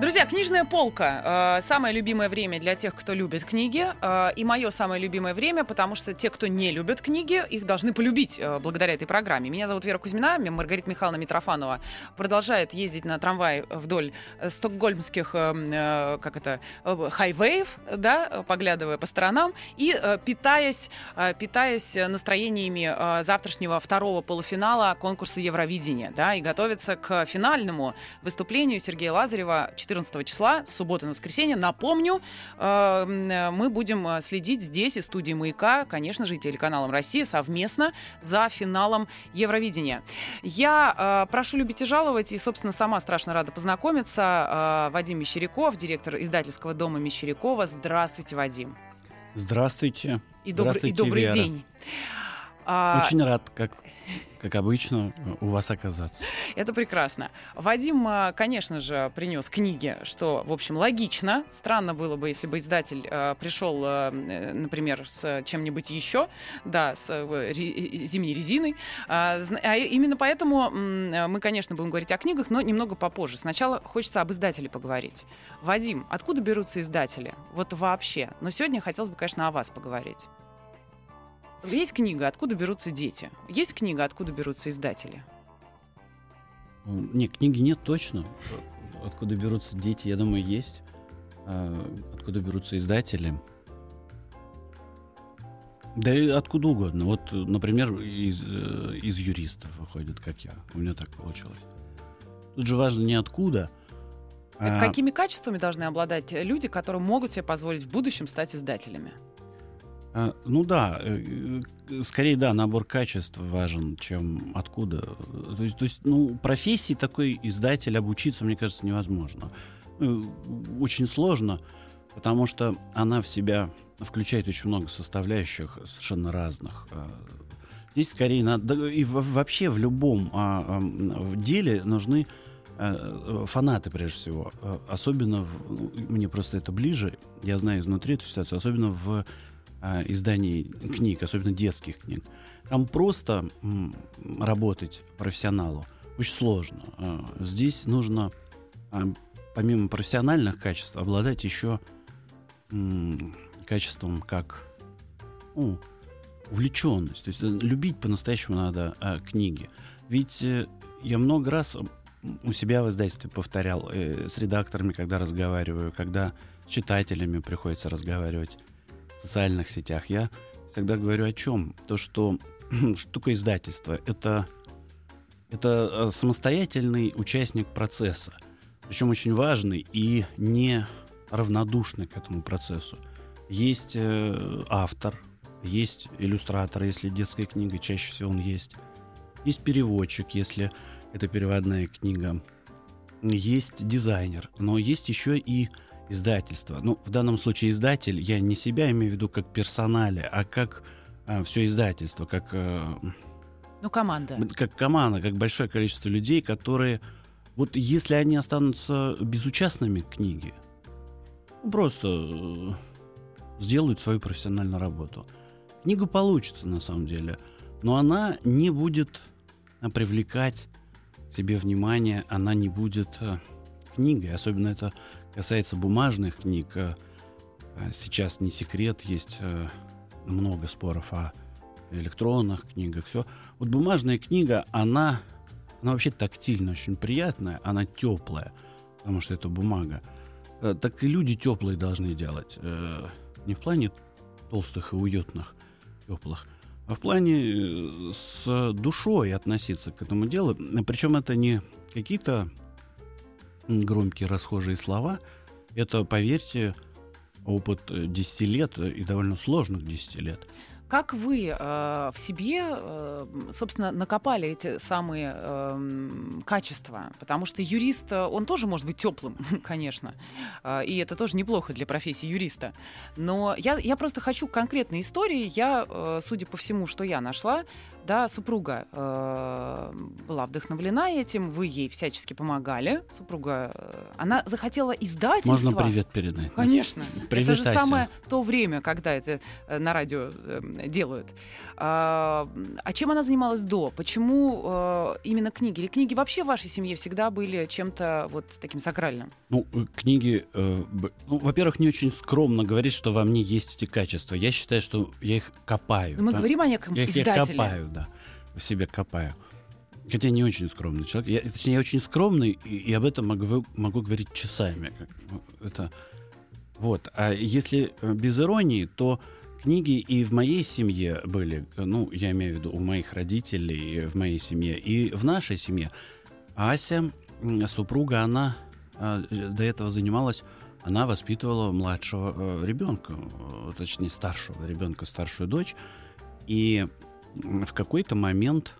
Друзья, книжная полка. Э, самое любимое время для тех, кто любит книги. Э, и мое самое любимое время, потому что те, кто не любят книги, их должны полюбить э, благодаря этой программе. Меня зовут Вера Кузьмина, Маргарита Михайловна Митрофанова продолжает ездить на трамвае вдоль стокгольмских, как это, хайвеев, да, поглядывая по сторонам и питаясь, питаясь настроениями завтрашнего второго полуфинала конкурса Евровидения, да, и готовится к финальному выступлению Сергея Лазарева 14 числа, суббота на воскресенье. Напомню, э, мы будем э, следить здесь, из студии «Маяка», конечно же, и телеканалом «Россия» совместно за финалом Евровидения. Я э, прошу любить и жаловать, и, собственно, сама страшно рада познакомиться. Вадим Мещеряков, директор издательского дома Мещерякова. Здравствуйте, Вадим. Здравствуйте. И, добр... Здравствуйте, и добрый Вера. день. Очень рад, как как обычно, у вас оказаться. Это прекрасно. Вадим, а, конечно же, принес книги, что, в общем, логично. Странно было бы, если бы издатель э, пришел, э, например, с чем-нибудь еще, да, с э, ре, зимней резиной. А, а именно поэтому мы, конечно, будем говорить о книгах, но немного попозже. Сначала хочется об издателе поговорить. Вадим, откуда берутся издатели? Вот вообще. Но сегодня хотелось бы, конечно, о вас поговорить. Есть книга «Откуда берутся дети». Есть книга «Откуда берутся издатели». Не, книги нет точно. Откуда берутся дети, я думаю, есть. А, откуда берутся издатели. Да и откуда угодно. Вот, например, из, э, из юристов выходит, как я. У меня так получилось. Тут же важно не откуда, а... Какими качествами должны обладать люди, которые могут себе позволить в будущем стать издателями? А, ну да, э, э, скорее да, набор качеств важен, чем откуда. То есть, то есть ну, профессии такой издатель обучиться, мне кажется, невозможно. Ну, очень сложно, потому что она в себя включает очень много составляющих совершенно разных. А, здесь скорее надо... И вообще в любом а, деле нужны фанаты, прежде всего. Особенно, в, ну, мне просто это ближе, я знаю изнутри эту ситуацию, особенно в э, изданий книг, особенно детских книг. Там просто работать профессионалу очень сложно. Э, здесь нужно, э, помимо профессиональных качеств, обладать еще качеством как ну, увлеченность. То есть э, любить по-настоящему надо книги. Ведь э, я много раз у себя в издательстве повторял э, с редакторами, когда разговариваю, когда с читателями приходится разговаривать социальных сетях, я всегда говорю о чем? То, что штука издательства — это, это э, самостоятельный участник процесса, причем очень важный и не равнодушный к этому процессу. Есть э, автор, есть иллюстратор, если детская книга, чаще всего он есть. Есть переводчик, если это переводная книга. Есть дизайнер, но есть еще и издательства. Ну, в данном случае издатель, я не себя имею в виду как персонале, а как а, все издательство, как... А, ну, команда. Как команда, как большое количество людей, которые... Вот если они останутся безучастными к книге, просто э, сделают свою профессиональную работу. Книга получится, на самом деле, но она не будет привлекать себе внимание, она не будет э, книгой. Особенно это касается бумажных книг, э, э, сейчас не секрет, есть э, много споров о электронных книгах, все. Вот бумажная книга, она, она вообще тактильно очень приятная, она теплая, потому что это бумага. Так и люди теплые должны делать. Не в плане толстых и уютных, теплых, а в плане с душой относиться к этому делу. Причем это не какие-то громкие расхожие слова. Это, поверьте, опыт 10 лет и довольно сложных 10 лет. Как вы э, в себе, э, собственно, накопали эти самые э, качества? Потому что юрист, э, он тоже может быть теплым, конечно. Э, и это тоже неплохо для профессии юриста. Но я, я просто хочу конкретной истории. Я, э, судя по всему, что я нашла, да, супруга э, была вдохновлена этим, вы ей всячески помогали. Супруга, э, она захотела издательство. Можно привет передать? Конечно. Привет, это же самое то время, когда это э, на радио э, делают. А, а чем она занималась до? Почему э, именно книги? Или книги вообще в вашей семье всегда были чем-то вот таким сакральным? Ну, э, книги, э, ну, во-первых, не очень скромно говорить, что во мне есть эти качества. Я считаю, что я их копаю. Мы Да. говорим о неком Я их я издателе. копаю, да. В себе копаю. Хотя не очень скромный человек. Я, точнее, я очень скромный, и, и об этом могу, могу говорить часами. Это, вот. А если э, без иронии, то книги и в моей семье были, э, ну, я имею в виду у моих родителей, э, в моей семье, и в нашей семье. Ася, супруга, она до этого занималась, она воспитывала младшего ребенка, точнее, старшего ребенка, старшую дочь. И в какой-то момент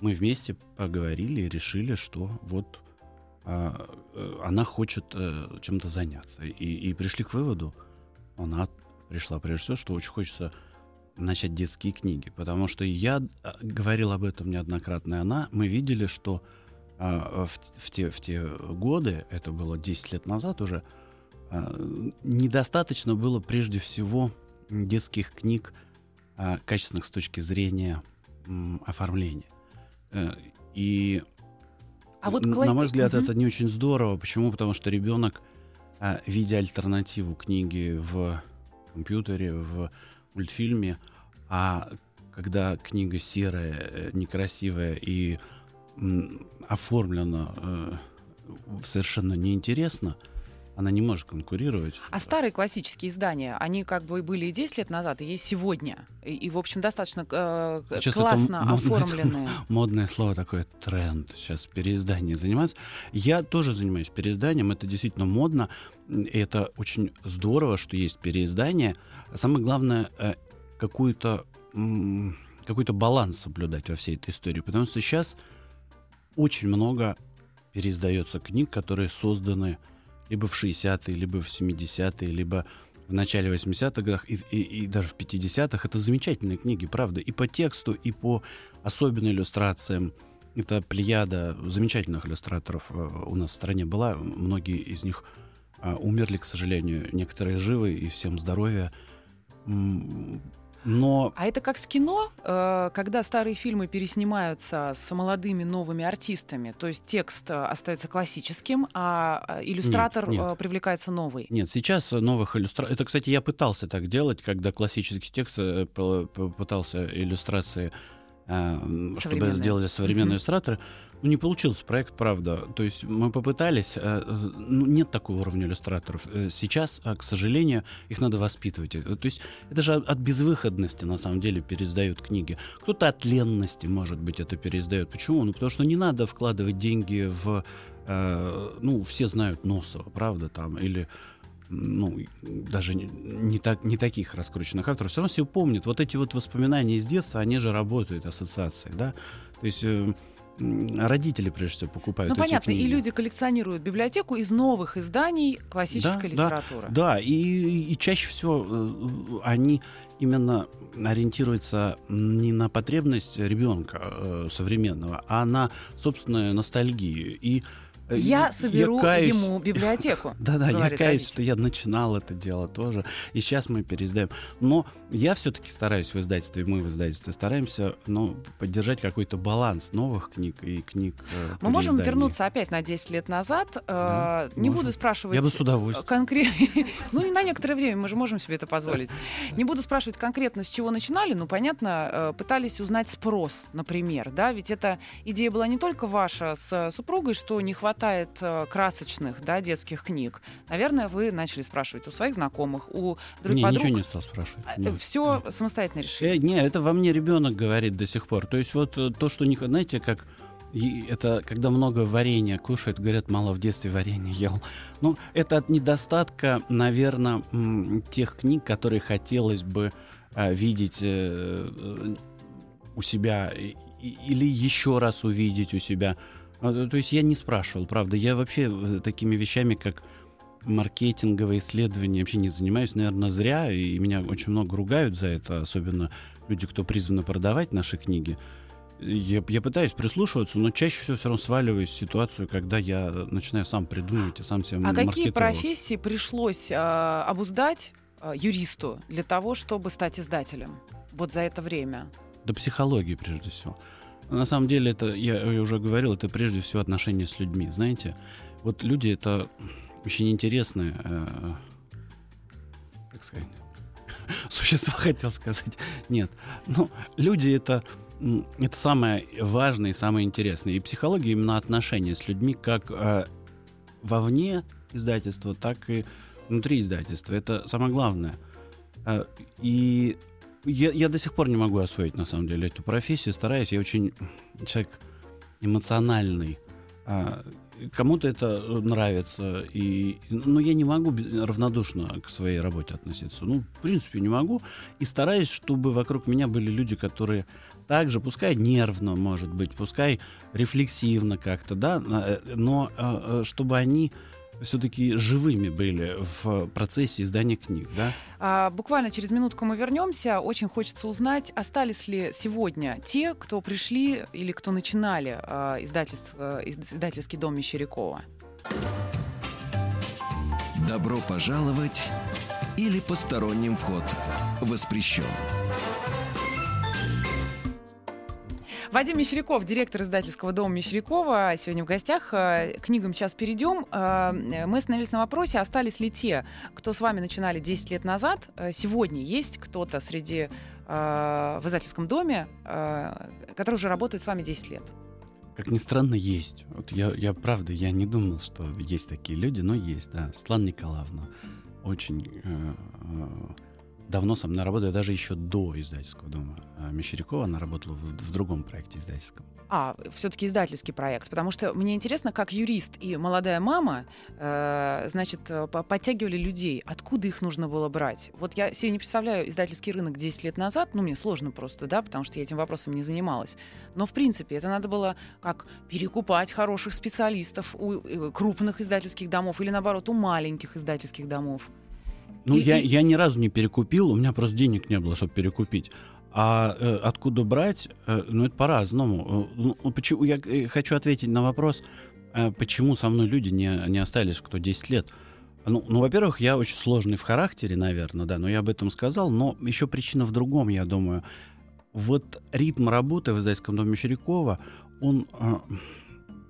мы вместе поговорили и решили, что вот а, э, она хочет э, чем-то заняться. И, и пришли к выводу, она пришла прежде всего, что очень хочется начать детские книги. Потому что я а, говорил об этом неоднократно, и она, мы видели, что а, в, в те, в те годы, это было 10 лет назад уже, а, недостаточно было прежде всего детских книг, а, качественных с точки зрения оформления. Э, И А вот На мой взгляд, Мгм. это не очень здорово. Почему? Потому что ребенок, а, видя альтернативу книги в компьютере, в мультфильме, а когда книга серая, э, некрасивая и оформлена э, совершенно неинтересно, она не может конкурировать. А старые классические издания, они как бы были и 10 лет назад, и есть сегодня. И, и, в общем, достаточно э, Сейчас это классно это оформленные. Модное слово такое тренд. Сейчас переиздание заниматься. Я тоже занимаюсь переизданием. Это действительно модно. И это очень здорово, что есть переиздание. А Самое главное, э, какую-то м, какой-то баланс соблюдать во всей этой истории. Потому что сейчас очень много переиздается книг, которые созданы либо в 60-е, либо в 70-е, либо в начале 80-х годах и, и- и даже в 50-х. Это замечательные книги, правда. И по тексту, и по особенным иллюстрациям. Это плеяда замечательных иллюстраторов э, у нас в стране была. Многие из них а, умерли, к сожалению. Некоторые живы, и всем здоровья. Но А это как с кино, э, когда старые фильмы переснимаются с молодыми новыми артистами, то есть текст э, остается классическим, а э, иллюстратор нет. э, привлекается новый. Нет, сейчас новых иллюстраций... Это, кстати, я пытался так делать, когда классический текст пытался иллюстрации, чтобы сделали современные Мгм. иллюстраторы. Ну, не получился проект, правда. То есть мы попытались, э, ну, нет такого уровня иллюстраторов. Э, Сейчас, э, к сожалению, их надо воспитывать. Э, То есть это же от безвыходности, на самом деле, переиздают книги. Кто-то от ленности, может быть, это переиздает. Почему? Ну, потому что не надо вкладывать деньги в... ну, все знают Носова, правда, там, или ну, даже не, не так, не таких раскрученных авторов, все равно все помнят. Вот эти вот воспоминания из детства, они же работают, ассоциации, да? То есть родители, прежде всего, покупают Ну, эти понятно, книги. и люди коллекционируют библиотеку из новых изданий классической Да, да, литературы. Да, и, и чаще всего э, они именно ориентируются не на потребность ребенка э, современного, а на собственную ностальгию. И Я соберу каюсь- ему библиотеку. Да-да, я каюсь, что я начинал это дело тоже, и сейчас мы переиздаем. Но я все-таки стараюсь в издательстве, мы в издательстве стараемся, ну, поддержать какой-то баланс новых книг и книг э, Мы можем вернуться опять на 10 лет назад. Э, не можем. буду спрашивать... Я бы с удовольствием. конкретно. Ну, не на некоторое время, мы же можем себе это позволить. Не буду спрашивать конкретно, с чего начинали, но, понятно, э, пытались узнать спрос, например, да, ведь эта идея была не только ваша с супругой, что не хватает э, красочных, да, детских книг. Наверное, вы начали спрашивать у своих знакомых, у друг Не, подруг. ничего не стал спрашивать. нет. Все самостоятельно решили. Э, не, это во мне ребенок говорит до сих пор. То есть вот э, то, что не... х- Знаете, как... и Это когда много варенья кушают, говорят, мало в детстве варенье ел. Ну, это от недостатка, наверное, тех книг, которые хотелось бы а, видеть э, э, у себя или еще раз увидеть у себя. А, То есть я не спрашивал, правда. Я вообще э, такими вещами, как маркетинговые исследования, вообще не занимаюсь, наверное, зря, и меня очень много ругают за это, особенно люди, кто призваны продавать наши книги. Я, я пытаюсь прислушиваться, но чаще всего все равно сваливаюсь в ситуацию, когда я начинаю сам придумывать и сам себя А какие профессии пришлось а, обуздать а, юристу для того, чтобы стать издателем? Вот за это время. Да психологии прежде всего. На самом деле это, я, уже говорил, это прежде всего отношения с людьми. Знаете, вот люди это очень интересные, э, как сказать, существа хотел сказать. Нет, ну люди это это самое важное и самое интересное. И психология именно отношения с людьми как э, вовне издательства, так и внутри издательства. Это самое главное. Э, И я, я до сих пор не могу освоить, на самом деле, эту профессию. Стараюсь, я очень человек эмоциональный. А, Кому-то это нравится, и, но я не могу равнодушно к своей работе относиться. Ну, в принципе, не могу. И стараюсь, чтобы вокруг меня были люди, которые также, пускай нервно, может быть, пускай рефлексивно как-то, да, э, но э, э, чтобы они все-таки живыми были в процессе издания книг, да. А, буквально через минутку мы вернемся. Очень хочется узнать, остались ли сегодня те, кто пришли или кто начинали а, издательство, издательский дом Мещерякова. Добро пожаловать или посторонним вход воспрещен. Вадим Мещеряков, директор издательского дома Мещерякова, сегодня в гостях. Э, К книгам сейчас перейдем. Э, Мы остановились на вопросе, остались ли те, кто с вами начинали 10 лет назад. Э, Сегодня есть кто-то среди в издательском доме, который уже работает с вами 10 лет. Как ни странно, есть. Вот я, я правда, я не думал, что есть такие люди, но есть, да. Светлана Николаевна очень давно со мной работает, даже еще до издательского дома э, Мещерякова. Она работала в, в другом проекте издательском. А, все-таки издательский проект, потому что мне интересно, как юрист и молодая мама, э, значит, э, по- подтягивали людей, откуда их нужно было брать. Вот я себе не представляю издательский рынок 10 лет назад, ну, мне сложно просто, да, потому что я этим вопросом не занималась. Но, в принципе, это надо было как перекупать хороших специалистов у э, крупных издательских домов или, наоборот, у маленьких издательских домов. Ну, И- я, и- я ни разу не перекупил, у меня просто денег не было, чтобы перекупить. А э, откуда брать, э, ну, это по-разному. Э, ну, почему, я э, хочу ответить на вопрос, э, почему со мной люди не, не остались, кто 10 лет. Ну, ну, во-первых, я очень сложный в характере, наверное, да, но я об этом сказал. Но еще причина в другом, я думаю. Вот ритм работы в издательском доме Мещерякова, он, э,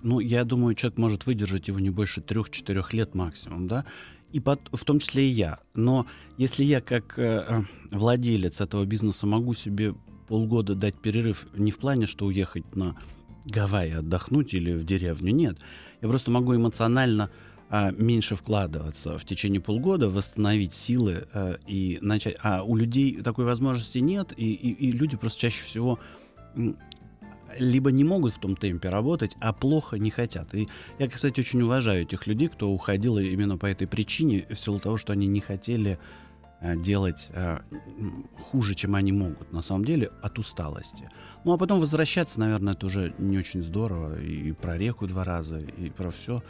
ну, я думаю, человек может выдержать его не больше трех-четырех лет максимум, да, и пот- в том числе и я. Но если я как э, владелец этого бизнеса могу себе полгода дать перерыв не в плане, что уехать на Гавайи отдохнуть или в деревню, нет. Я просто могу эмоционально а, меньше вкладываться в течение полгода, восстановить силы э, и начать. А у людей такой возможности нет, и, и- и люди просто чаще всего либо не могут в том темпе работать, а плохо не хотят. И я, кстати, очень уважаю этих людей, кто уходил именно по этой причине, в силу того, что они не хотели э, делать э, хуже, чем они могут, на самом деле, от усталости. Ну, а потом возвращаться, наверное, это уже не очень здорово. И про реку два раза, и про все.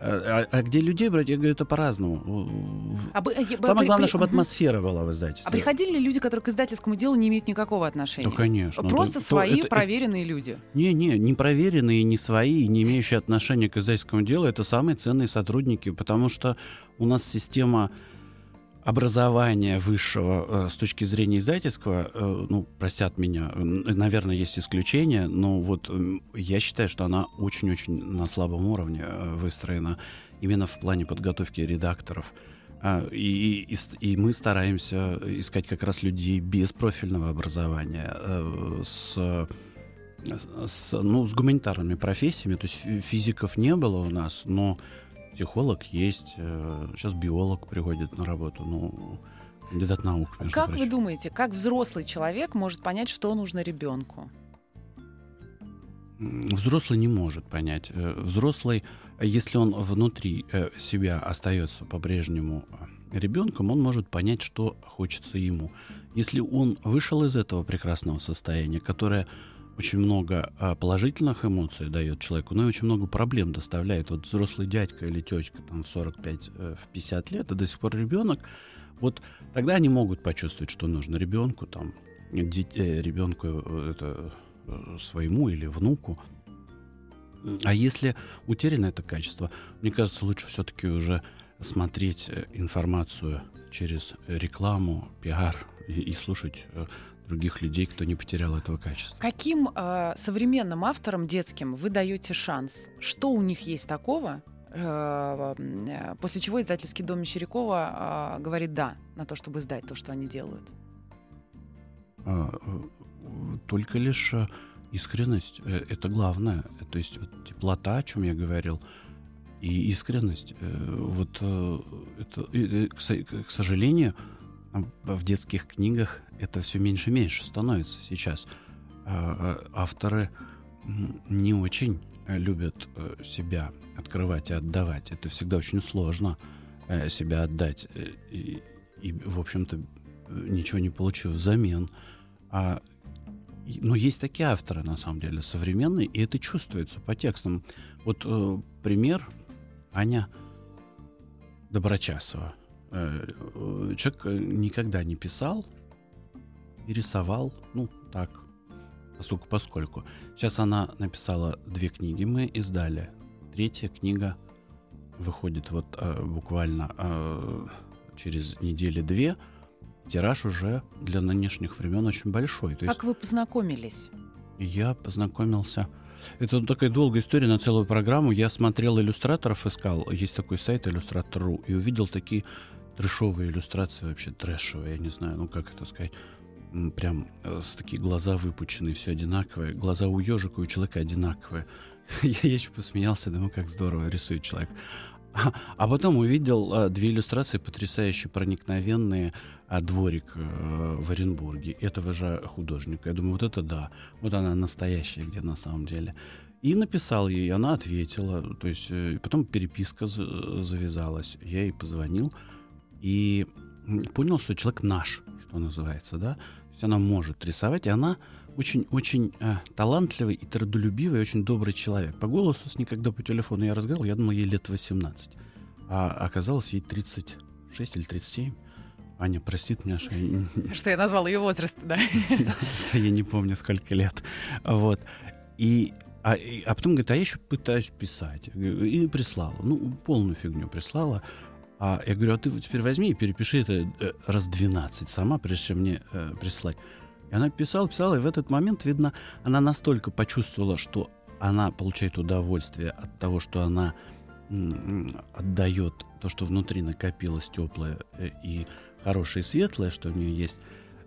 А, а где людей брать, я говорю, это по-разному. А бы- э, Самое главное, при- чтобы атмосфера была в издательстве. А приходили ли люди, которые к издательскому делу не имеют никакого отношения? Да, конечно. Просто Да, то свои это- проверенные люди. Не-не, не проверенные, не свои, не имеющие отношения к издательскому делу, это самые ценные сотрудники, потому что у нас система образования высшего э, с точки зрения издательского, э, ну, простят меня, наверное, есть исключения, но вот я считаю, что она очень-очень на слабом уровне э, выстроена именно в плане подготовки редакторов. А, И, и, и мы стараемся искать как раз людей без профильного образования, с с, ну, с гуманитарными профессиями. То есть фи- физиков не было у нас, но психолог есть. э, Сейчас биолог приходит на работу. Ну, кандидат наук, между Как вы прочим. думаете, как взрослый человек может понять, что нужно ребенку? Взрослый не может понять. Э, Взрослый если он внутри э, себя остается по-прежнему э, ребенком, он может понять, что хочется ему. Если он вышел из этого прекрасного состояния, которое очень много а, положительных эмоций дает человеку, но и очень много проблем доставляет. Вот взрослый дядька или тетка там в 45, э, в 50 лет, а до сих пор ребенок, вот тогда они могут почувствовать, что нужно ребенку, там, э, ребенку это, своему или внуку. А если утеряно это качество, мне кажется, лучше все-таки уже смотреть информацию через рекламу, пиар, и, и слушать э, других людей, кто не потерял этого качества. Каким э, современным авторам детским вы даете шанс? Что у них есть такого, э, э после чего издательский дом Мещерякова э, говорит «да» на то, чтобы издать то, что они делают? А, только лишь искренность. Это главное. То есть вот, теплота, о чем я говорил, и искренность. Вот это, к сожалению, в детских книгах это все меньше и меньше становится сейчас. А, а, авторы не очень любят э, себя открывать и отдавать. Это всегда очень сложно э, себя отдать. Э, и, и в общем-то, ничего не получив взамен. А, но есть такие авторы, на самом деле, современные, и это чувствуется по текстам. Вот э, пример Аня Доброчасова. Э, человек э, никогда не писал и рисовал, ну, так, поскольку поскольку. Сейчас она написала две книги, мы издали. Третья книга выходит вот э, буквально э, через недели две. Тираж уже для нынешних времен очень большой. То есть, как вы познакомились? Я познакомился... Это такая долгая история на целую программу. Я смотрел иллюстраторов, искал. Есть такой сайт иллюстратор.ру. И увидел такие трэшовые иллюстрации, вообще трэшевые, я не знаю, ну как это сказать, прям э, с такие глаза выпученные, все одинаковое, глаза у ежика, у человека одинаковые. я, еще посмеялся, думаю, как здорово рисует человек. А, а потом увидел а, две иллюстрации потрясающие, проникновенные, а, дворик а, в Оренбурге этого же художника. Я думаю, вот это да, вот она настоящая, где на самом деле. И написал ей, она ответила, то есть э, потом переписка завязалась. Я ей позвонил, и понял, что человек наш, что называется, да. То есть она может рисовать, и она очень-очень э, талантливый и трудолюбивый, очень добрый человек. По голосу с ней, когда по телефону я разговаривал, я думал, ей лет 18. А оказалось, ей 36 или 37. Аня простит меня, что я... Что я назвал ее возраст, да? Что я не помню, сколько лет. Вот. И а, а потом говорит, а я еще пытаюсь писать. И прислала. Ну, полную фигню прислала. А я говорю, а ты теперь возьми и перепиши это э, раз 12 сама, прежде чем мне э, прислать. И она писала, писала, и в этот момент, видно, она настолько почувствовала, что она получает удовольствие от того, что она отдает то, что внутри накопилось теплое э, и хорошее и светлое, что у нее есть.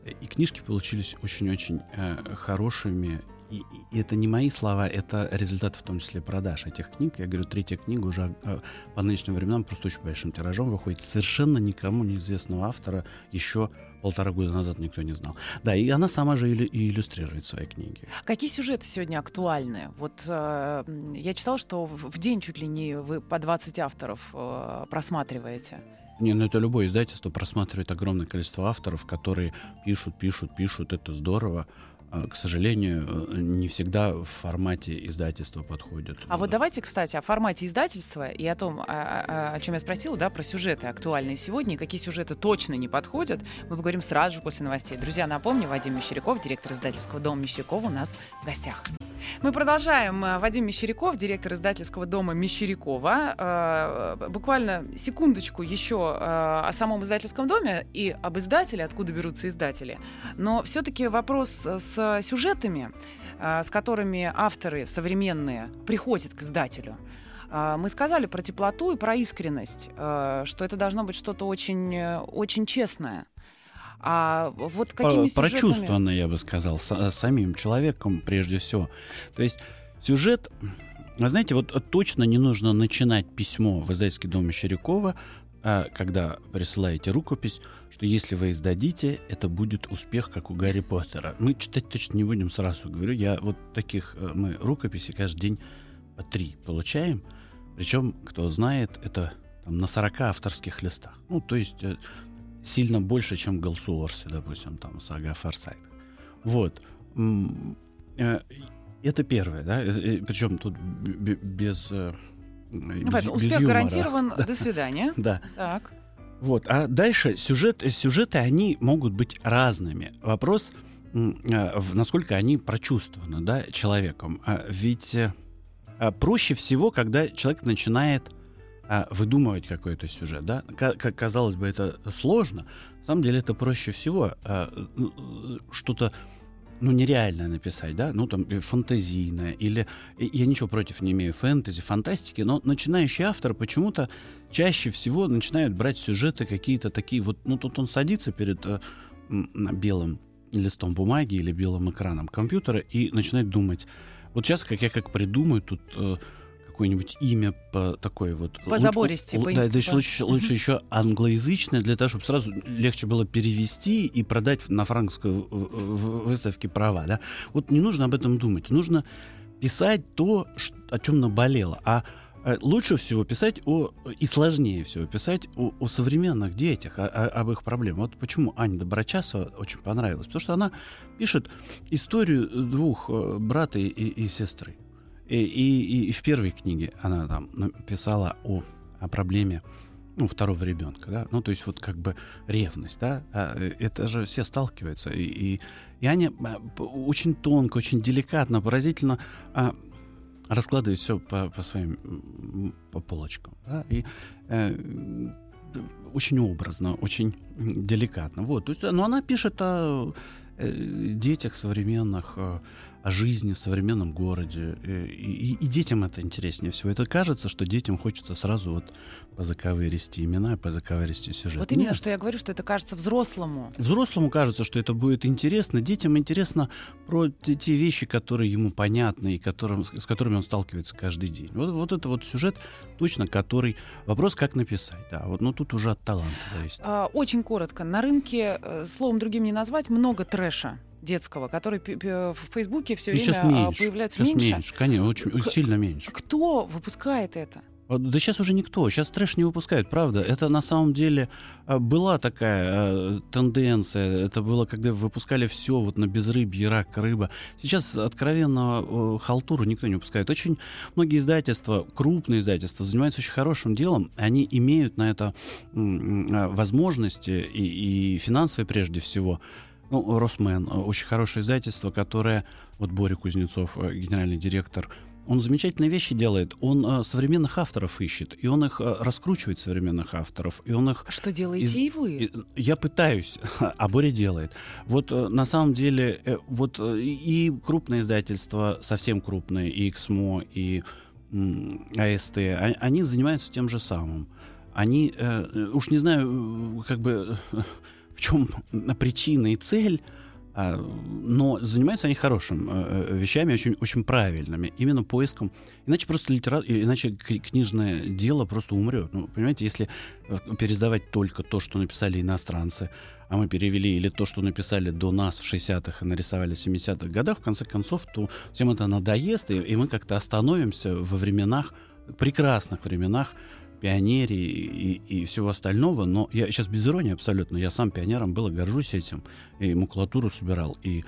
И книжки получились очень-очень э, хорошими и, и это не мои слова, это результат в том числе продаж этих книг. Я говорю, третья книга уже э, по нынешним временам просто очень большим тиражом выходит. Совершенно никому неизвестного автора еще полтора года назад никто не знал. Да, и она сама же и иллюстрирует свои книги. Какие сюжеты сегодня актуальны? Вот э, я читала, что в день чуть ли не вы по 20 авторов э, просматриваете. Не, ну это любое издательство просматривает огромное количество авторов, которые пишут, пишут, пишут. Это здорово. А, к сожалению, э, не всегда в формате издательства подходят. А вот давайте, кстати, о формате издательства и о том, о, о, о чем я спросила, да, про сюжеты актуальные сегодня, и какие сюжеты точно не подходят, мы поговорим сразу же после новостей. Друзья, напомню, Вадим Мещеряков, директор издательского дома Мещеряков, у нас в гостях. Мы продолжаем. Э, Вадим Мещеряков, директор издательского дома Мещерякова. Э, буквально секундочку еще э, о самом издательском доме и об издателе, откуда берутся издатели. Но все-таки вопрос с сюжетами, с которыми авторы современные приходят к издателю. Мы сказали про теплоту и про искренность, что это должно быть что-то очень, очень честное. А вот какими Про, сюжетами... Прочувствованно, я бы сказал, с, самим человеком прежде всего. То есть сюжет... Вы знаете, вот точно не нужно начинать письмо в издательский дом Мещерякова, а, когда присылаете рукопись, что если вы издадите, это будет успех, как у Гарри Поттера. Мы читать точно не будем сразу, говорю. Я вот таких э, мы рукописи каждый день по три получаем. Причем, кто знает, это там, на 40 авторских листах. Ну, то есть э, сильно больше, чем в Галсуорсе, допустим, там, сага Форсайт. Вот. Э, это первое, да, причем тут без... Ну, без, успех юмора. гарантирован. До свидания. Да. Так. Вот. А дальше сюжет, сюжеты, они могут быть разными. Вопрос, насколько они прочувствованы да, человеком. А ведь а, проще всего, когда человек начинает выдумывать какой-то сюжет. Да? Как казалось бы, это сложно. На самом деле это проще всего а, ну, что-то ну, нереальное написать, да, ну, там, э, фантазийное, или, я ничего против не имею, фэнтези, фантастики, но начинающий автор почему-то чаще всего начинают брать сюжеты какие-то такие, вот, ну, тут он садится перед э, белым листом бумаги или белым экраном компьютера и начинает думать, вот сейчас, как я как придумаю тут э, какое-нибудь имя по такой вот... По забористи. Л- по... Да, да, лучше, лучше еще англоязычное, для того, чтобы сразу легче было перевести и продать на франкской выставке права. Да? Вот не нужно об этом думать. Нужно писать то, о чем наболело. А э, лучше всего писать о, и сложнее всего писать о, о современных детях, о, о, об их проблемах. Вот почему Аня Доброчасова очень понравилась. Потому что она пишет историю двух э, брата и, и сестры. И, и, и в первой книге она там писала о, о проблеме ну, второго ребенка, да, ну, то есть вот как бы ревность, да, а э, это же все сталкиваются, и, и, и Аня а, очень тонко, очень деликатно, поразительно а, раскладывает все по, по своим, по полочкам, да, и э, очень образно, очень деликатно, вот, то есть, но она пишет о э, детях современных, э, о жизни в современном городе. Э, и, и, и детям это интереснее всего. Это кажется, что детям хочется сразу вот позаковыристи имена, позаковыристи сюжет. Вот именно, Нет. что я говорю, что это кажется взрослому. Взрослому кажется, что это будет интересно. Детям интересно про те вещи, которые ему понятны и которым, с которыми он сталкивается каждый день. Вот, вот это вот сюжет точно, который... Вопрос, как написать. Да, вот, но тут уже от таланта зависит. А, очень коротко. На рынке, э, словом другим не назвать, много трэша детского, который в Фейсбуке все время сейчас меньше, появляется сейчас меньше. меньше. Конечно, очень К- сильно меньше. Кто выпускает это? Да сейчас уже никто, сейчас трэш не выпускают, правда. Это на самом деле а, была такая а, тенденция. Это было, когда выпускали все вот на безрыбье, рак, рыба. Сейчас откровенно халтуру никто не выпускает. Очень многие издательства, крупные издательства, занимаются очень хорошим делом. Они имеют на это а, возможности и, и финансовые прежде всего. Ну, Росмен, э, очень хорошее издательство, которое, вот Боря Кузнецов, э, генеральный директор, он замечательные вещи делает. Он э, современных авторов ищет, и он их э, раскручивает, современных авторов. И он их... Что делаете из... и вы? И, я пытаюсь, а Боря делает. Вот э, на самом деле, э, вот э, и крупные издательства, совсем крупные, и XMO, и АСТ, а, они занимаются тем же самым. Они, э, уж не знаю, как бы в чем причина и цель, а, но занимаются они хорошими э, э, вещами, очень, очень правильными, именно поиском. Иначе просто литера... иначе книжное дело просто умрет. Ну, понимаете, если э, пересдавать только то, что написали иностранцы, а мы перевели или то, что написали до нас в 60-х и нарисовали в 70-х годах, в конце концов, то всем это надоест, и, и мы как-то остановимся во временах, прекрасных временах, пионере и, и всего остального, но я сейчас без иронии абсолютно, я сам пионером был и горжусь этим, и макулатуру собирал, и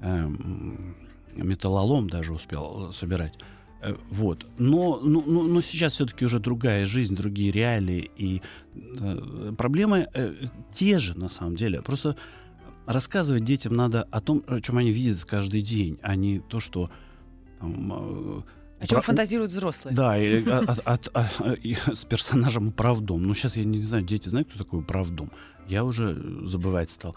э, металлолом даже успел собирать. Э, вот. Но, но, но, но сейчас все-таки уже другая жизнь, другие реалии, и э, проблемы э, те же на самом деле. Просто рассказывать детям надо о том, о чем они видят каждый день, а не то, что там, э, о чем Про... фантазируют взрослые. Да, и, от, от, от, и с персонажем Правдом. Ну, сейчас я не знаю, дети знают, кто такой Правдом. Я уже забывать стал.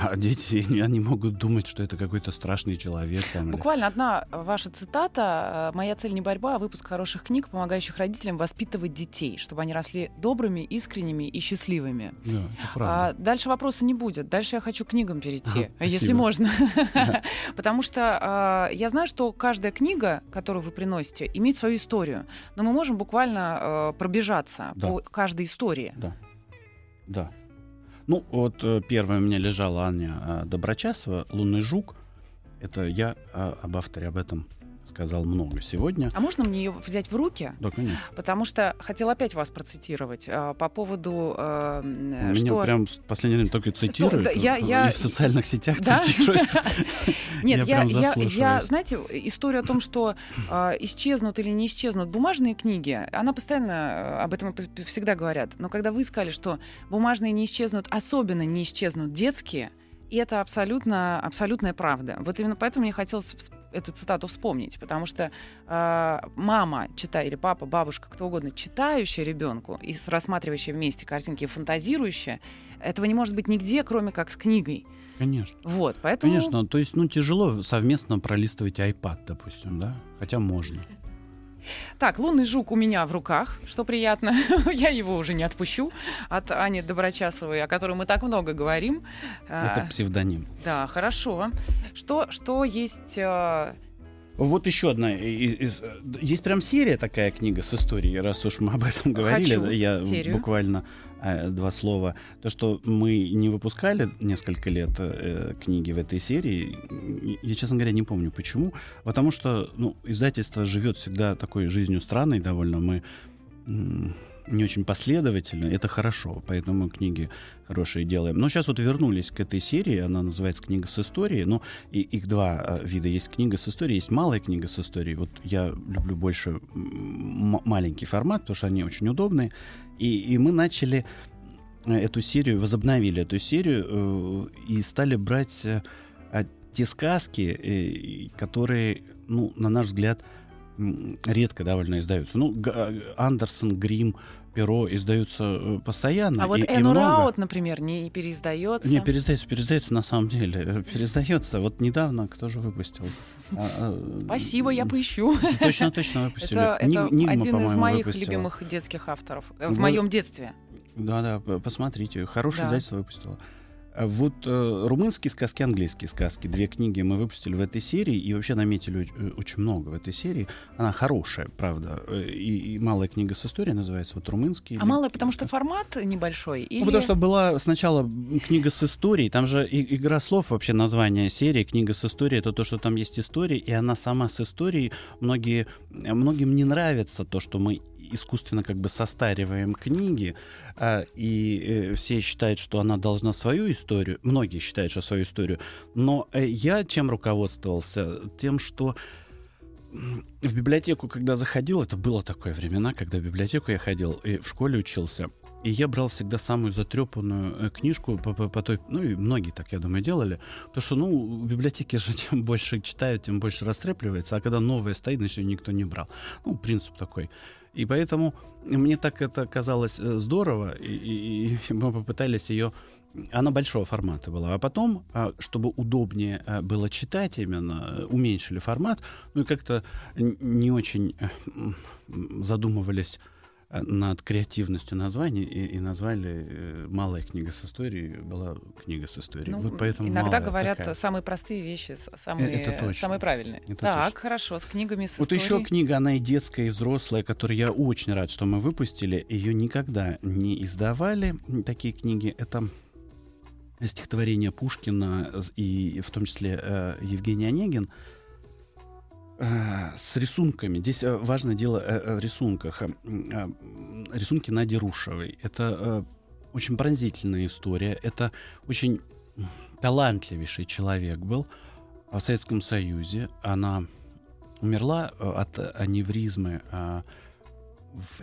А дети, они могут думать, что это какой-то страшный человек. Там, Буквально или... одна ваша цитата. «Моя цель не борьба, а выпуск хороших книг, помогающих родителям воспитывать детей, чтобы они росли добрыми, искренними и счастливыми». Да, это правда. А, дальше вопроса не будет. Дальше я хочу к книгам перейти, ага, если можно. Потому что а, я знаю, что каждая книга, которую вы приносите, имеет свою историю. Но мы можем буквально а, пробежаться по каждой истории. Да. Да. Ну, вот э, первая у меня лежала Аня э, Доброчасова «Лунный жук». Это я а, об авторе об этом сказал много сегодня. А можно мне ее взять в руки? Да, конечно. Потому что хотел опять вас процитировать а, по поводу, э, Меня что... прям в последнее время только цитируют. да, я- э, я- И в социальных сетях Да? цитируют. Нет, я, я, я, знаете, историю о том, что а, исчезнут или не исчезнут бумажные книги, она постоянно э, об этом всегда говорят. Но когда вы сказали, что бумажные не исчезнут, особенно не исчезнут детские, и это абсолютно, абсолютная правда. Вот именно поэтому мне хотелось эту цитату вспомнить, потому что а, мама, читая, или папа, бабушка, кто угодно, читающая ребенку и рассматривающая вместе картинки, фантазирующая, этого не может быть нигде, кроме как с книгой. Конечно. Вот, поэтому... Конечно, то есть, ну, тяжело совместно пролистывать iPad, допустим, да? Хотя можно. Так, лунный жук у меня в руках, что приятно. Я его уже не отпущу от Ани Доброчасовой, о которой мы так много говорим. Это А, псевдоним. Да, хорошо. Что, что есть... э, Вот еще одна. э, Есть прям серия такая книга с историей, раз уж мы об этом говорили. Хочу я серию. буквально два слова. То, что мы не выпускали несколько лет э, книги в этой серии, я, честно говоря, не помню почему. Потому что ну, издательство живет всегда такой жизнью странной довольно. Мы не очень последовательно. Это хорошо, поэтому книги хорошие делаем. Но сейчас вот вернулись к этой серии, она называется «Книга с историей». Ну, и их два э, вида. Есть книга с историей, есть малая книга с историей. Вот я люблю больше маленький формат, потому что они очень удобные. И, и мы начали э, эту серию, возобновили эту серию э, и стали брать э, а, те сказки, э, которые, ну, на наш взгляд, редко довольно издаются. Ну, э, Андерсон, Грим, Перо издаются э, постоянно. А вот и, и Энну много. Раут, например, не переиздается. Не, переиздается, переиздается на самом деле. Э, Переиздается. Вот недавно кто же выпустил? А, а, Спасибо, я поищу. Точно, точно выпустили. Это, это Нигма, один из моих выпустила. любимых детских авторов. э, В Вот. моем детстве. Да-да, п- посмотрите. Хорошее Да. издательство выпустило. А Вот э, румынские сказки, английские сказки. Две книги мы выпустили в этой серии и вообще наметили э, очень много в этой серии. Она хорошая, правда. Э, И, и малая книга с историей называется. Вот румынские. А мало, потому что формат небольшой? Ну, Или... потому что была сначала книга с историей, там же и- игра слов, вообще название серии, книга с историей, это то, что там есть история, и она сама с историей. Многие, многим не нравится то, что мы искусственно как бы состариваем книги, а, и э, все считают, что она должна свою историю, многие считают, что свою историю, но э, я чем руководствовался? Тем, что в библиотеку, когда заходил, это было такое времена, когда в библиотеку я ходил и в школе учился, и я брал всегда самую затрепанную э, книжку по, по- по той, ну и многие так, я думаю, делали, потому что, ну, в библиотеке же чем больше читают, тем больше растрепливается, а когда новая стоит, значит, ее никто не брал. Ну, принцип такой. И поэтому мне так это казалось э, здорово, и, и- и мы попытались ее... Она большого формата была. А потом, а, чтобы удобнее а, было читать именно, э, уменьшили формат, ну и как-то не очень э, задумывались э, над креативностью названий и, и назвали э, «Малая книга с историей» была «Книга с историей». Ну, вот поэтому иногда говорят, такая. самые простые вещи, самые, точно. самые правильные. Это так, точно. хорошо, с книгами с Вот еще историей. книга, она и детская, и взрослая, которую я очень рад, что мы выпустили. Ее никогда не издавали, такие книги. Это стихотворение Пушкина и в том числе э, Евгений Онегин э, с рисунками. Здесь э, важное дело э, э, в рисунках. Э, м, э, Рисунки Нади Рушевой. Это э, очень пронзительная история. Это очень талантливейший человек был в Советском Союзе. Она умерла э, от аневризмы э,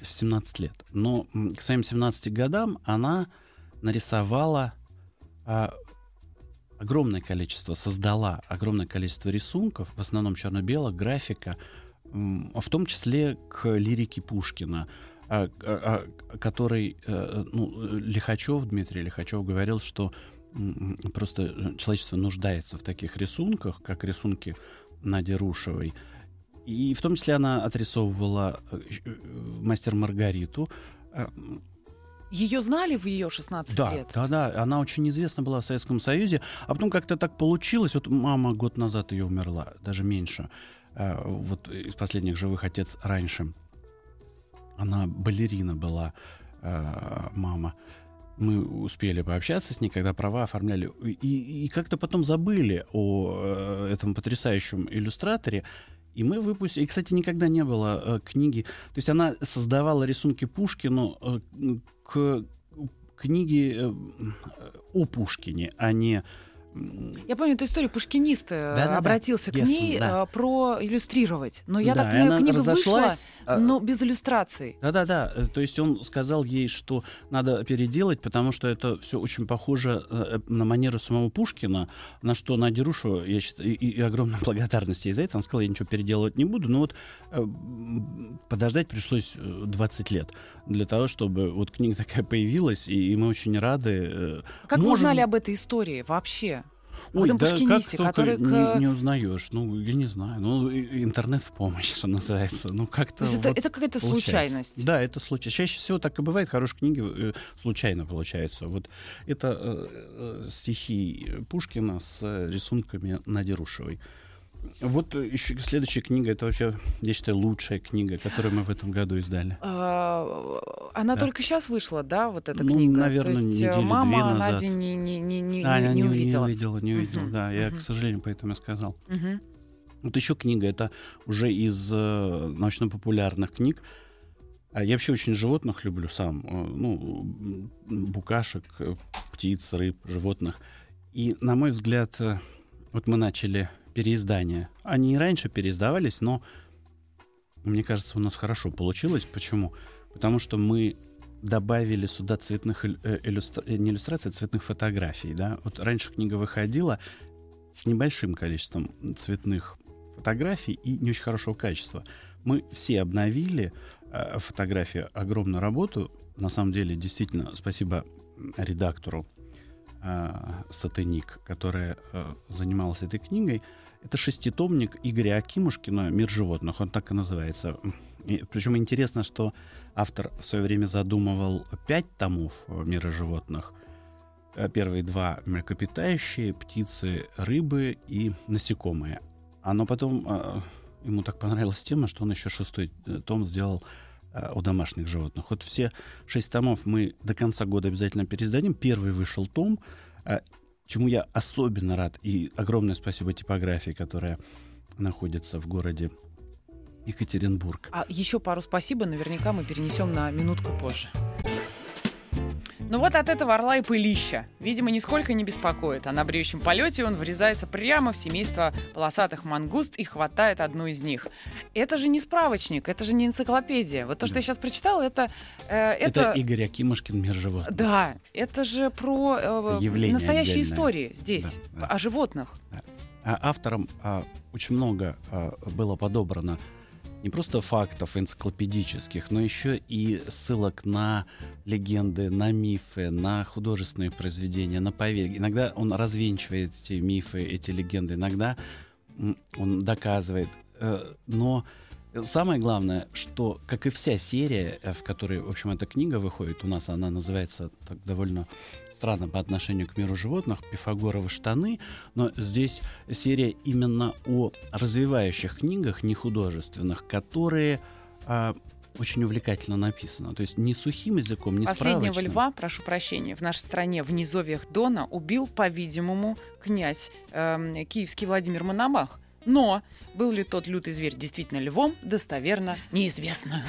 в 17 лет. Но к своим 17 годам она нарисовала огромное количество, создала огромное количество рисунков, в основном черно-белых, графика, в том числе к лирике Пушкина, а, а, а, который, э, ну, Лихачев, Дмитрий Лихачев говорил, что просто человечество нуждается в таких рисунках, как рисунки Нади Рушевой. И в том числе она отрисовывала э, э, мастер Маргариту. Ее знали в ее 16 да, лет? да, да, она очень известна была в Советском Союзе, а потом как-то так получилось, вот мама год назад ее умерла, даже меньше, Э, вот из последних живых отец раньше, она балерина была, э, мама, мы успели пообщаться с ней, когда права оформляли, и, и как-то потом забыли о э, этом потрясающем иллюстраторе, И мы выпустили... И, кстати, никогда не было э, книги... То есть она создавала рисунки Пушкину э, к книге э, о Пушкине, а не я помню эту историю, пушкинист да, да, обратился да. к ней да. э, про иллюстрировать. Но я да, так понимаю, книга вышла, а... но без иллюстраций. Да-да-да. Э, то есть он сказал ей, что надо переделать, потому что это все очень похоже э, на манеру самого Пушкина, на что на Дерушу, я считаю, и, и огромная благодарность ей за это. Он сказал, я ничего переделывать не буду. Но вот э, подождать пришлось 20 лет для того, чтобы вот книга такая появилась, и, и мы очень рады. Как Можем... вы узнали об этой истории вообще? Ой, да пушкинисте, как который... не, не узнаешь. Ну, я не знаю. Ну, интернет в помощь, что называется. Ну, как-то вот это, это какая-то случайность? Да, это случайность. Чаще всего так и бывает. Хорошие книги э, случайно получаются. Вот это э, э, стихи Пушкина с рисунками Надирушевой. Вот еще следующая книга, это вообще, я считаю, лучшая книга, которую мы в этом году издали. А, она да. только сейчас вышла, да, вот эта ну, книга? наверное, То есть недели мама две назад. Надя не, не, не, не, а, не, не, увидела. Не увидела, не увидела, uh-huh. да. Я, uh-huh. к сожалению, поэтому и сказал. Uh-huh. Вот еще книга, это уже из э, научно-популярных книг. А я вообще очень животных люблю сам. Э, ну, букашек, э, птиц, рыб, животных. И, на мой взгляд, э, вот мы начали переиздания. Они и раньше переиздавались, но мне кажется, у нас хорошо получилось. Почему? Потому что мы добавили сюда цветных э, иллюстра... Э, не иллюстраций, а цветных фотографий. Да? Вот раньше книга выходила с небольшим количеством цветных фотографий и не очень хорошего качества. Мы все обновили э, фотографии, огромную работу. На самом деле, действительно, спасибо редактору э, Сатеник, которая э, занималась этой книгой. Это шеститомник Игоря Акимушкина «Мир животных». Он так и называется. И, причем интересно, что автор в свое время задумывал пять томов «Мира животных». Э, первые два млекопитающие, птицы, рыбы и насекомые. А но потом э, ему так понравилась тема, что он еще шестой э, том сделал э, о домашних животных. Вот все шесть томов мы до конца года обязательно пересдадим. Первый вышел том. Чему я особенно рад. И огромное спасибо типографии, которая находится в городе Екатеринбург. А еще пару спасибо наверняка мы перенесем на минутку позже. Ну вот от этого орла и пылища, видимо, нисколько не беспокоит, а на бреющем полете он врезается прямо в семейство полосатых мангуст и хватает одну из них. Это же не справочник, это же не энциклопедия. Вот то, что да. я сейчас прочитала, это... Э, это... это Игорь Акимушкин «Мир животных». Да, это же про э, настоящие отдельное. истории здесь, да, да. о животных. Да. А авторам а, очень много а, было подобрано не просто фактов энциклопедических, но еще и ссылок на легенды, на мифы, на художественные произведения, на поверья. Иногда он развенчивает эти мифы, эти легенды, иногда он доказывает. Э, но Самое главное, что, как и вся серия, э, в которой, в общем, эта книга выходит, у нас она называется так довольно странно по отношению к миру животных, «Пифагоровы штаны», но здесь серия именно о развивающих книгах, не художественных, которые а, очень увлекательно написано. То есть не сухим языком, не Последнего справочным. льва, прошу прощения, в нашей стране в низовьях Дона убил, по-видимому, князь э, киевский Владимир Мономах. Но был ли тот лютый зверь действительно львом, достоверно неизвестно.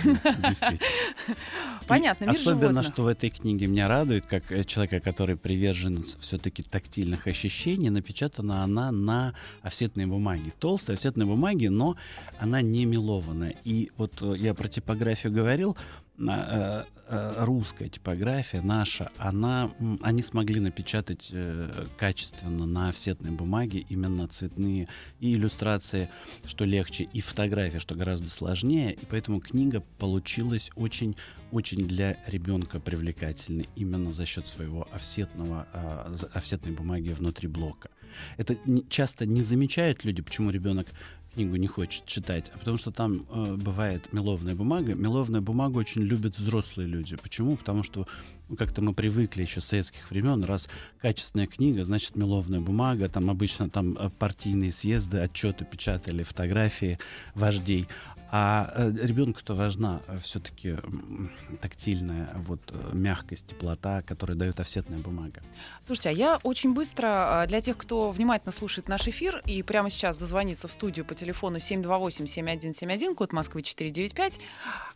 Понятно, мир Особенно, животных. что в этой книге меня радует, как э, человека, который привержен все-таки тактильных ощущений, напечатана она на офсетной бумаге. Толстой офсетной бумаге, но она не мелованная. И вот э, я про типографию говорил, русская типография наша, она, они смогли напечатать э, качественно на офсетной бумаге именно цветные и иллюстрации, что легче, и фотография, что гораздо сложнее, и поэтому книга получилась очень очень для ребенка привлекательной именно за счет своего офсетного, офсетной бумаги внутри блока. Это часто не замечают люди, почему ребенок книгу не хочет читать, а потому что там э, бывает меловная бумага. Меловная бумага очень любят взрослые люди. Почему? Потому что ну, как-то мы привыкли еще с советских времен, раз качественная книга, значит меловная бумага, там обычно там э, партийные съезды, отчеты печатали, фотографии вождей. А э, ребенку-то важна все-таки тактильная вот э, мягкость, теплота, которую дает офсетная бумага. Слушайте, а я очень быстро, а, для тех, кто внимательно слушает наш эфир и прямо сейчас дозвонится в студию по телефону 728-7171, код Москвы 495,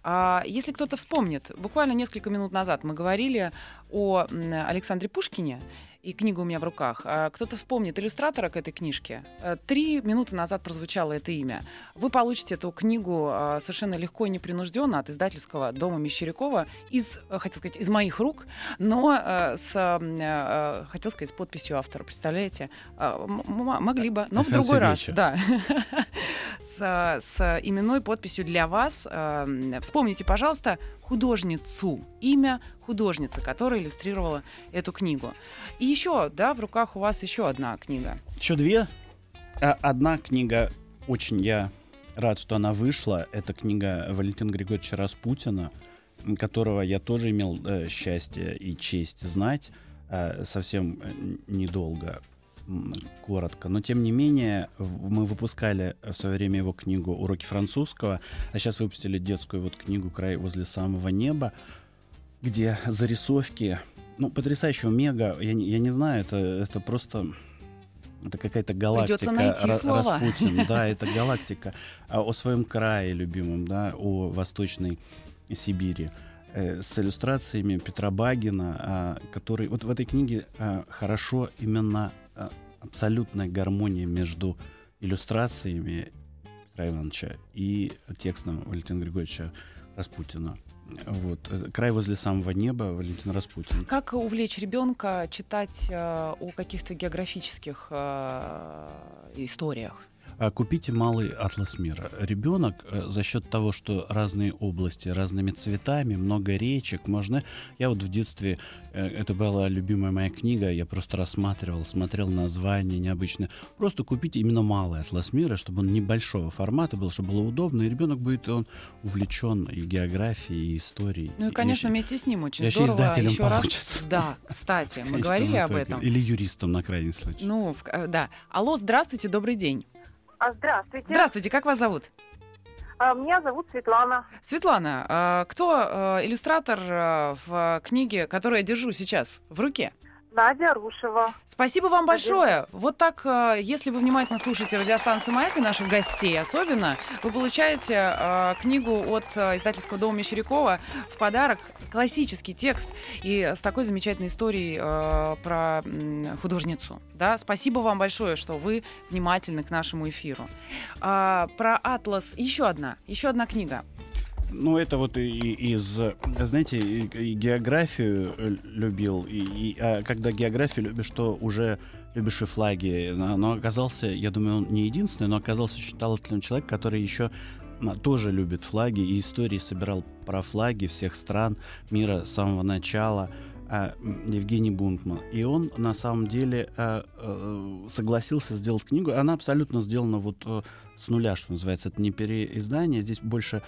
а, если кто-то вспомнит, буквально несколько минут назад мы говорили о Александре Пушкине, и книга у меня в руках. А кто-то вспомнит иллюстратора к этой книжке. Э, три минуты назад прозвучало это имя. Вы получите эту книгу а, совершенно легко и непринужденно от издательского дома Мещерякова из, э, хотел сказать, из моих рук, но э, с, хотел сказать, с подписью автора. Представляете? Могли бы, но в другой раз. Да. с, с именной подписью для вас. Вспомните, пожалуйста, художницу, имя художницы, которая иллюстрировала эту книгу. И еще, да, в руках у вас еще одна книга. Еще две. А, одна книга, очень я рад, что она вышла. Это книга Валентина Григорьевича Распутина, которого я тоже имел э, счастье и честь знать э, совсем э, недолго коротко. Но тем не менее, мы выпускали в свое время его книгу «Уроки французского», а сейчас выпустили детскую вот книгу «Край возле самого неба», где зарисовки, ну, потрясающего мега, я, я не знаю, это, это просто... Это какая-то галактика. найти Р- слова. Распутин, да, это галактика а, о своем крае любимом, да, о Восточной Сибири э, с иллюстрациями Петра Багина, а, который вот в этой книге а, хорошо именно абсолютная гармония между иллюстрациями Петра Ивановича и текстом Валентина Григорьевича Распутина. Вот. Э, «Край возле самого неба» Валентин Распутин. Как увлечь ребенка читать э, о каких-то географических э, историях? А купите малый атлас мира. Ребенок э, за счет того, что разные области разными цветами, много речек, можно... Я вот в детстве, э, это была любимая моя книга, я просто рассматривал, смотрел названия необычные. Просто купите именно малый атлас мира, чтобы он небольшого формата был, чтобы было удобно, и ребенок будет он увлечен и географией, и историей. Ну и, конечно, я, вместе с ним очень я здорово. издателем еще получится. Раз... Да, кстати, мы говорили об этом. Или юристом на крайний случай. Ну, э, да. Алло, здравствуйте, добрый день. А, здравствуйте. Здравствуйте, как вас зовут? А, меня зовут Светлана. Светлана, а, кто иллюстратор в книге, которую я держу сейчас в руке? Надя Рушева. Спасибо вам большое. Вот так, э, если вы внимательно слушаете радиостанцию «Маяк» и наших гостей особенно, вы получаете э, книгу от э, издательского дома Мещерякова в подарок. Классический текст и с такой замечательной историей э, про художницу. Да? Спасибо вам большое, что вы внимательны к нашему эфиру. А, про «Атлас» еще одна, еще одна книга. Ну, это вот из, знаете, и, географию э, любил, и, и а когда географию любишь, то уже любишь и флаги. Но оказался, я думаю, он не единственный, но оказался очень талантливым человек, который еще тоже любит флаги и истории собирал про флаги всех стран мира с самого начала. А, Евгений Бунтман. И он на самом деле а, а, согласился сделать книгу. Она абсолютно сделана вот э, с нуля, что называется. Это не переиздание. Здесь больше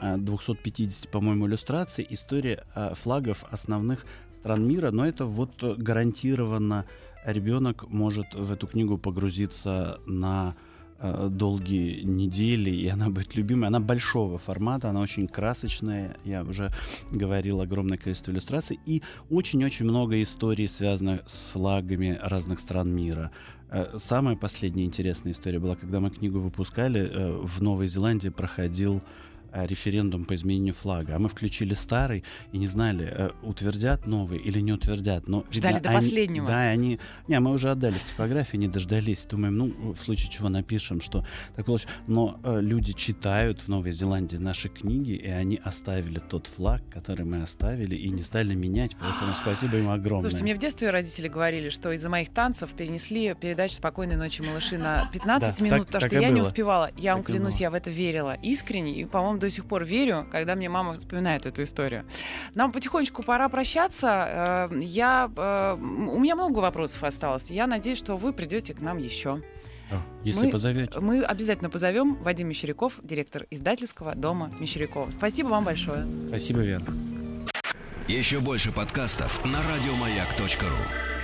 250, по-моему, иллюстраций, история флагов основных стран мира, но это вот гарантированно ребенок может в эту книгу погрузиться на э, долгие недели, и она будет любимой. Она большого формата, она очень красочная, я уже говорил, огромное количество иллюстраций, и очень-очень много историй, связанных с флагами разных стран мира. Э, самая последняя интересная история была, когда мы книгу выпускали, э, в Новой Зеландии проходил Э, референдум по изменению флага, а мы включили старый и не знали, э, утвердят новый или не утвердят. Но, Ждали видно, до они, последнего. Да, они... Не, мы уже отдали в типографии, не дождались. Думаем, ну, в случае чего напишем, что так получилось. Но э, люди читают в Новой Зеландии наши книги, и они оставили тот флаг, который мы оставили, и не стали менять, поэтому спасибо им огромное. Слушайте, мне в детстве родители говорили, что из-за моих танцев перенесли передачу «Спокойной ночи, малыши» на 15 минут, потому что я не успевала. Я вам клянусь, я в это верила искренне, и, по-моему, до сих пор верю, когда мне мама вспоминает эту историю. Нам потихонечку пора прощаться. Э, я, э, у меня много вопросов осталось. Я надеюсь, что вы придете к нам еще. Если мы, позовете. Мы обязательно позовем Вадим Мещеряков, директор издательского дома Мещерякова. Спасибо вам большое. Спасибо, Вера. Еще больше подкастов на радиомаяк.ру